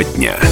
Тема дня.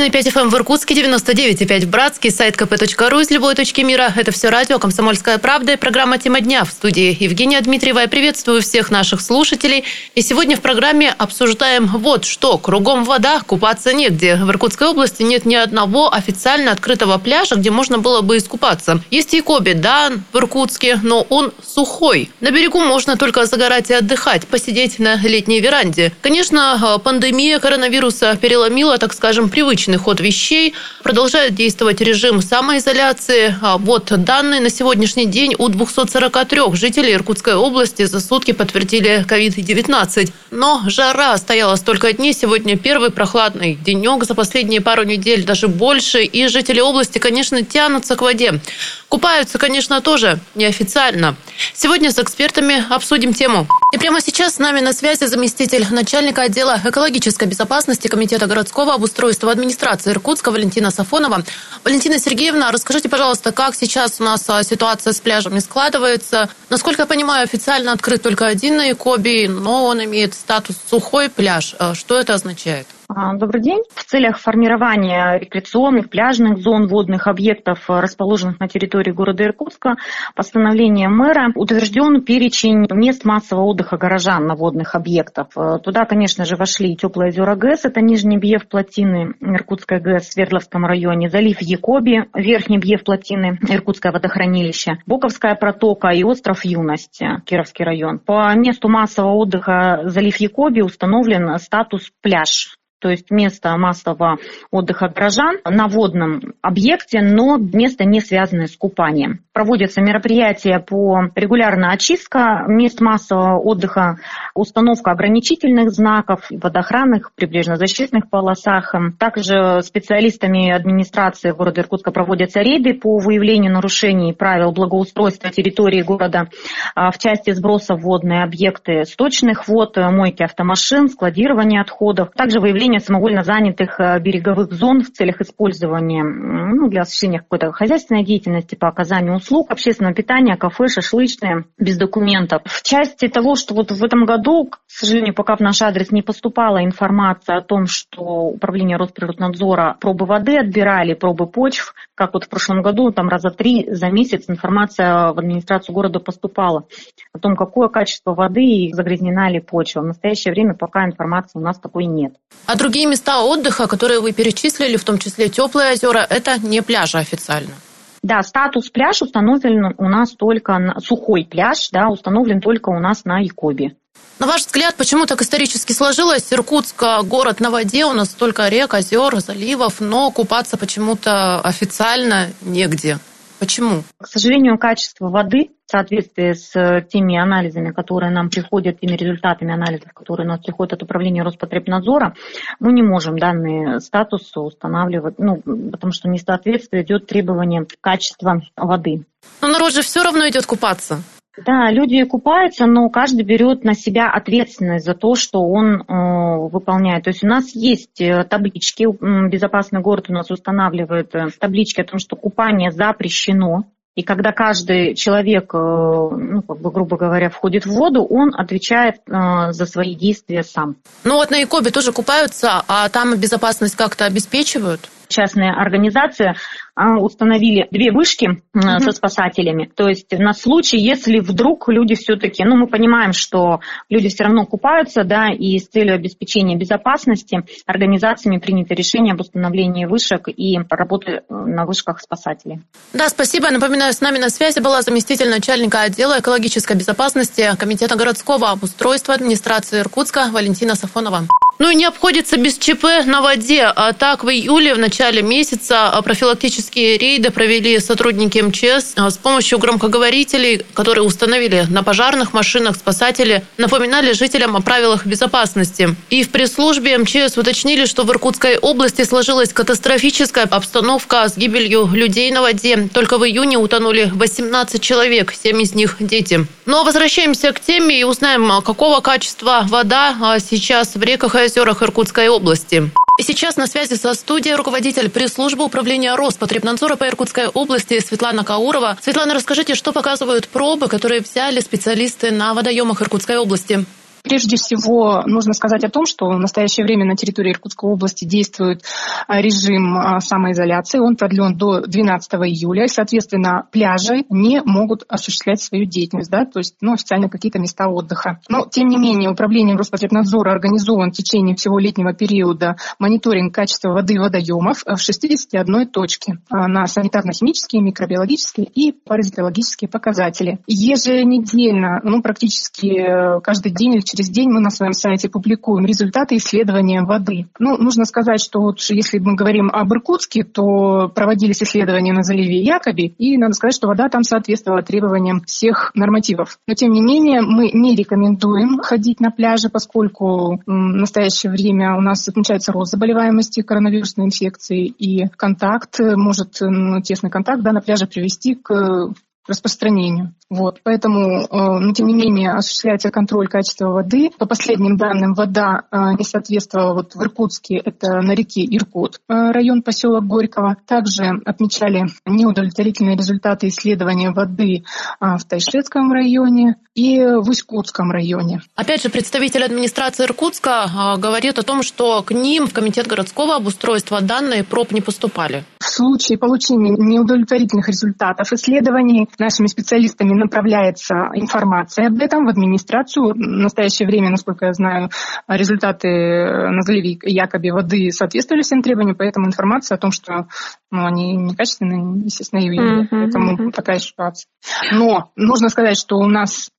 91,5 FM в Иркутске, 99,5 в Братске, сайт kp.ru из любой точки мира. Это все радио «Комсомольская правда» и программа «Тема дня». В студии Евгения Дмитриева. Я приветствую всех наших слушателей. И сегодня в программе обсуждаем вот что. Кругом вода, купаться негде. В Иркутской области нет ни одного официально открытого пляжа, где можно было бы искупаться. Есть Якоби, да, в Иркутске, но он сухой. На берегу можно только загорать и отдыхать, посидеть на летней веранде. Конечно, пандемия коронавируса переломила, так скажем, привычный ход вещей. Продолжает действовать режим самоизоляции. А вот данные на сегодняшний день у 243 жителей Иркутской области за сутки подтвердили COVID-19. Но жара стояла столько дней. Сегодня первый прохладный денек за последние пару недель, даже больше. И жители области, конечно, тянутся к воде. Купаются, конечно, тоже неофициально. Сегодня с экспертами обсудим тему. И прямо сейчас с нами на связи заместитель начальника отдела экологической безопасности Комитета городского обустройства администрации Иркутска Валентина Сафонова. Валентина Сергеевна, расскажите, пожалуйста, как сейчас у нас а, ситуация с пляжами складывается? Насколько я понимаю, официально открыт только один на Якобе, но он имеет статус сухой пляж. А, что это означает? А, добрый день. В целях формирования рекреационных, пляжных зон, водных объектов, расположенных на территории города Иркутска, постановлением мэра утвержден перечень мест массового отдыха горожан на водных объектах. Туда, конечно же, вошли теплые озера ГЭС, это Нижний Бьев плотины Иркутской ГЭС в Свердловском районе, залив Якоби, Верхний Бьев плотины Иркутское водохранилище, Боковская протока и остров Юность, Кировский район. По месту массового отдыха залив Якоби установлен статус пляж то есть место массового отдыха горожан на водном объекте, но место не связанное с купанием. Проводятся мероприятия по регулярной очистка мест массового отдыха, установка ограничительных знаков, водоохранных, прибрежно-защитных полосах. Также специалистами администрации города Иркутска проводятся рейды по выявлению нарушений правил благоустройства территории города а, в части сброса в водные объекты сточных вод, мойки автомашин, складирования отходов. Также выявление расширение самовольно занятых э, береговых зон в целях использования ну, для осуществления какой-то хозяйственной деятельности по оказанию услуг, общественного питания, кафе, шашлычные, без документов. В части того, что вот в этом году, к сожалению, пока в наш адрес не поступала информация о том, что управление Росприроднадзора пробы воды отбирали, пробы почв, как вот в прошлом году, там раза три за месяц информация в администрацию города поступала о том, какое качество воды и загрязнена ли почва. В настоящее время пока информации у нас такой нет. А другие места отдыха, которые вы перечислили, в том числе теплые озера, это не пляжи официально? Да, статус пляж установлен у нас только на сухой пляж, да, установлен только у нас на Якобе. На ваш взгляд, почему так исторически сложилось? Иркутск – город на воде, у нас столько рек, озер, заливов, но купаться почему-то официально негде. Почему? К сожалению, качество воды в соответствии с теми анализами, которые нам приходят, теми результатами анализов, которые у нас приходят от управления Роспотребнадзора, мы не можем данный статус устанавливать, ну, потому что несоответствие идет требованиям качества воды. Но народ же все равно идет купаться. Да, люди купаются, но каждый берет на себя ответственность за то, что он э, выполняет. То есть у нас есть э, таблички, безопасный город у нас устанавливает э, таблички о том, что купание запрещено. И когда каждый человек, э, ну, как бы, грубо говоря, входит в воду, он отвечает э, за свои действия сам. Ну вот на Якобе тоже купаются, а там безопасность как-то обеспечивают? частная организация а, установили две вышки mm-hmm. со спасателями. То есть на случай, если вдруг люди все-таки, ну мы понимаем, что люди все равно купаются, да, и с целью обеспечения безопасности организациями принято решение об установлении вышек и работы э, на вышках спасателей. Да, спасибо. Напоминаю, с нами на связи была заместитель начальника отдела экологической безопасности Комитета городского обустройства администрации Иркутска Валентина Сафонова. Ну не обходится без ЧП на воде. А так, в июле, в начале месяца, а, профилактические рейды провели сотрудники МЧС а, с помощью громкоговорителей, которые установили на пожарных машинах спасатели, напоминали жителям о правилах безопасности. И в пресс-службе МЧС уточнили, что в Иркутской области сложилась катастрофическая обстановка с гибелью людей на воде. Только в июне утонули 18 человек, 7 из них дети. Но возвращаемся к теме и узнаем, какого качества вода сейчас в реках и озерах Иркутской области. Сейчас на связи со студией руководитель пресс-службы управления Роспотребнадзора по Иркутской области Светлана Каурова. Светлана, расскажите, что показывают пробы, которые взяли специалисты на водоемах Иркутской области? Прежде всего, нужно сказать о том, что в настоящее время на территории Иркутской области действует а, режим а, самоизоляции. Он продлен до 12 июля. И, соответственно, пляжи не могут осуществлять свою деятельность, да, то есть ну, официально какие-то места отдыха. Но, тем не менее, управлением Роспотребнадзора организован в течение всего летнего периода мониторинг качества воды и водоемов в 61 точке на санитарно-химические, микробиологические и паразитологические показатели. Еженедельно, ну, практически э, каждый день через день мы на своем сайте публикуем результаты исследования воды. Ну, нужно сказать, что вот если мы говорим об Иркутске, то проводились исследования на заливе Якоби, и надо сказать, что вода там соответствовала требованиям всех нормативов. Но, тем не менее, мы не рекомендуем ходить на пляже, поскольку в настоящее время у нас отмечается рост заболеваемости коронавирусной инфекцией, и контакт может, ну, тесный контакт да, на пляже привести к распространению. Вот, поэтому, э, но тем не менее, осуществляется контроль качества воды. По последним данным, вода э, не соответствовала вот в Иркутске, это на реке Иркут, э, район поселок Горького. Также отмечали неудовлетворительные результаты исследования воды в Тайшетском районе и в Усть-Кутском районе. Опять же, представитель администрации Иркутска говорит о том, что к ним в Комитет городского обустройства данные проб не поступали. В случае получения неудовлетворительных результатов исследований нашими специалистами направляется информация об этом в администрацию. В настоящее время, насколько я знаю, результаты на заливе якобы воды соответствовали всем требованиям, поэтому информация о том, что ну, они некачественные, естественно, ее mm-hmm. Поэтому такая ситуация. Но нужно сказать, что у нас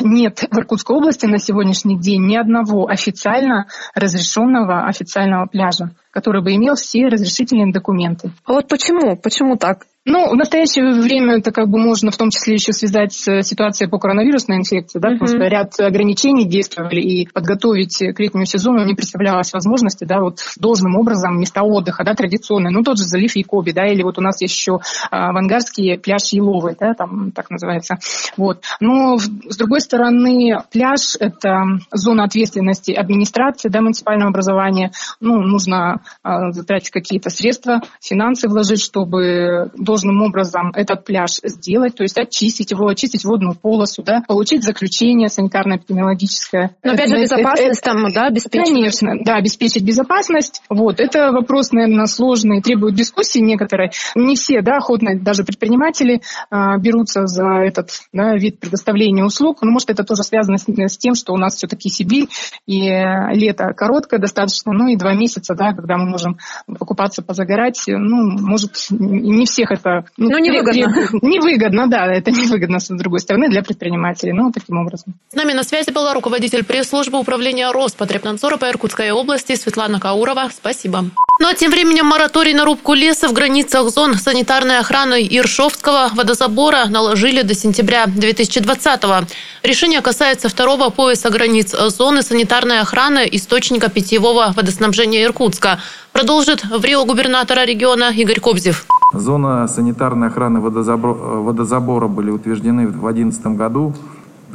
нет в Иркутской области на сегодняшний день ни одного официально разрешенного официального пляжа, который бы имел все разрешительные документы. А вот почему? Почему так? Ну, в настоящее время это как бы можно в том числе еще связать с ситуацией по коронавирусной инфекции, да, mm-hmm. потому что ряд ограничений действовали, и подготовить к летнему сезону не представлялось возможности, да, вот должным образом места отдыха, да, традиционные, ну, тот же залив Якоби, да, или вот у нас есть еще а, Авангарский пляж Еловый, да, там так называется, вот. Но, с другой стороны, пляж – это зона ответственности администрации, да, муниципального образования, ну, нужно затратить какие-то средства, финансы вложить, чтобы должным образом этот пляж сделать, то есть очистить его, очистить водную полосу, да, получить заключение санитарно-эпидемиологическое. Но опять же безопасность это, там, да, обеспечить? Конечно, да, обеспечить безопасность. Вот, это вопрос, наверное, сложный, требует дискуссии некоторой. Не все, да, охотно даже предприниматели а, берутся за этот да, вид предоставления услуг. Но, может, это тоже связано с, с тем, что у нас все-таки Сибирь, и лето короткое достаточно, ну и два месяца, да, когда мы можем покупаться, позагорать, ну, может, не всех это это... Ну, ну невыгодно. Невыгодно, да, это невыгодно, с другой стороны, для предпринимателей. Ну, таким образом. С нами на связи была руководитель пресс-службы управления Роспотребнадзора по Иркутской области Светлана Каурова. Спасибо. Ну а тем временем мораторий на рубку леса в границах зон санитарной охраны Иршовского водозабора наложили до сентября 2020-го. Решение касается второго пояса границ зоны санитарной охраны источника питьевого водоснабжения Иркутска. Продолжит в Рио губернатора региона Игорь Кобзев. Зона санитарной охраны водозабора были утверждены в 2011 году.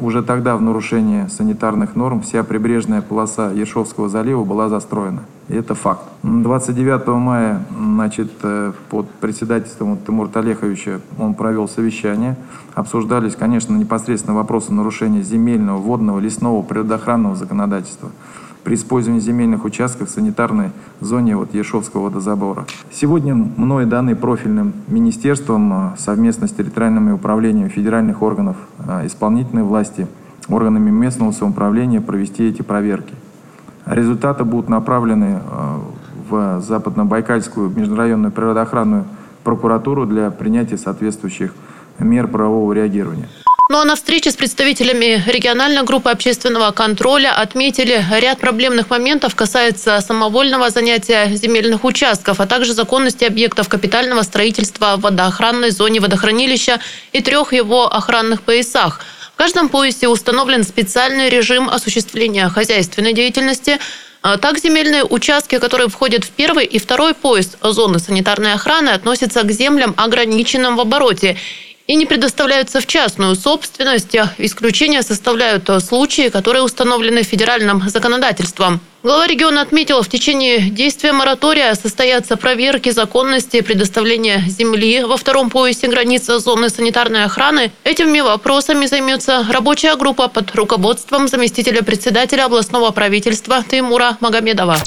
Уже тогда в нарушение санитарных норм вся прибрежная полоса Ершовского залива была застроена. И это факт. 29 мая значит, э, под председательством Тимура Талеховича он провел совещание. Обсуждались, конечно, непосредственно вопросы нарушения земельного, водного, лесного, природоохранного законодательства при использовании земельных участков в санитарной зоне вот Ешовского водозабора. Сегодня мной данный профильным министерством а, совместно с территориальными управлениями федеральных органов а, исполнительной власти, органами местного самоуправления провести эти проверки. Результаты будут направлены а, в Западно-Байкальскую межрайонную природоохранную прокуратуру для принятия соответствующих мер правового реагирования. Ну а на встрече с представителями региональной группы общественного контроля отметили ряд проблемных моментов, касается самовольного занятия земельных участков, а также законности объектов капитального строительства в водоохранной зоне водохранилища и трех его охранных поясах. В каждом поясе установлен специальный режим осуществления хозяйственной деятельности, а так, земельные участки, которые входят в первый и второй пояс зоны санитарной охраны, относятся к землям, ограниченным в обороте и не предоставляются в частную собственность. Исключения составляют случаи, которые установлены федеральным законодательством. Глава региона отметила, в течение действия моратория состоятся проверки законности предоставления земли во втором поясе границы зоны санитарной охраны. Этими вопросами займется рабочая группа под руководством заместителя председателя областного правительства Тимура Магомедова.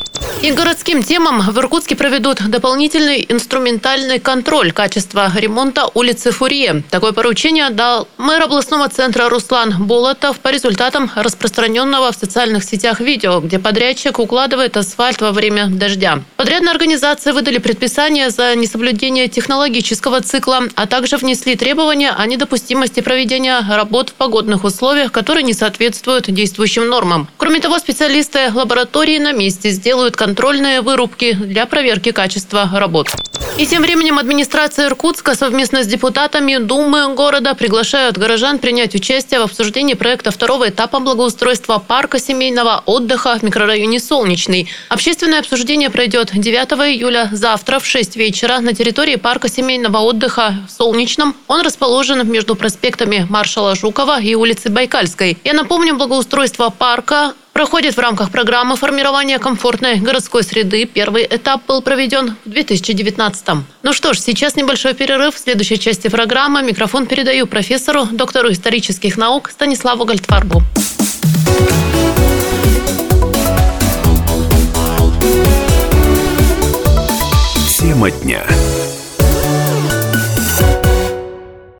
И городским темам в Иркутске проведут дополнительный инструментальный контроль качества ремонта улицы Фурье. Такое поручение дал мэр областного центра Руслан Болотов по результатам распространенного в социальных сетях видео, где подрядчик укладывает асфальт во время дождя. Подрядные организации выдали предписание за несоблюдение технологического цикла, а также внесли требования о недопустимости проведения работ в погодных условиях, которые не соответствуют действующим нормам. Кроме того, специалисты лаборатории на месте сделают контрольные вырубки для проверки качества работ. И тем временем администрация Иркутска совместно с депутатами Думы города приглашают горожан принять участие в обсуждении проекта второго этапа благоустройства парка семейного отдыха в микрорайоне Солнечный. Общественное обсуждение пройдет 9 июля завтра в 6 вечера на территории парка семейного отдыха в Солнечном. Он расположен между проспектами Маршала Жукова и улицы Байкальской. Я напомню, благоустройство парка проходит в рамках программы формирования комфортной городской среды. Первый этап был проведен в 2019 -м. Ну что ж, сейчас небольшой перерыв. В следующей части программы микрофон передаю профессору, доктору исторических наук Станиславу Гальтфарбу. Тема дня.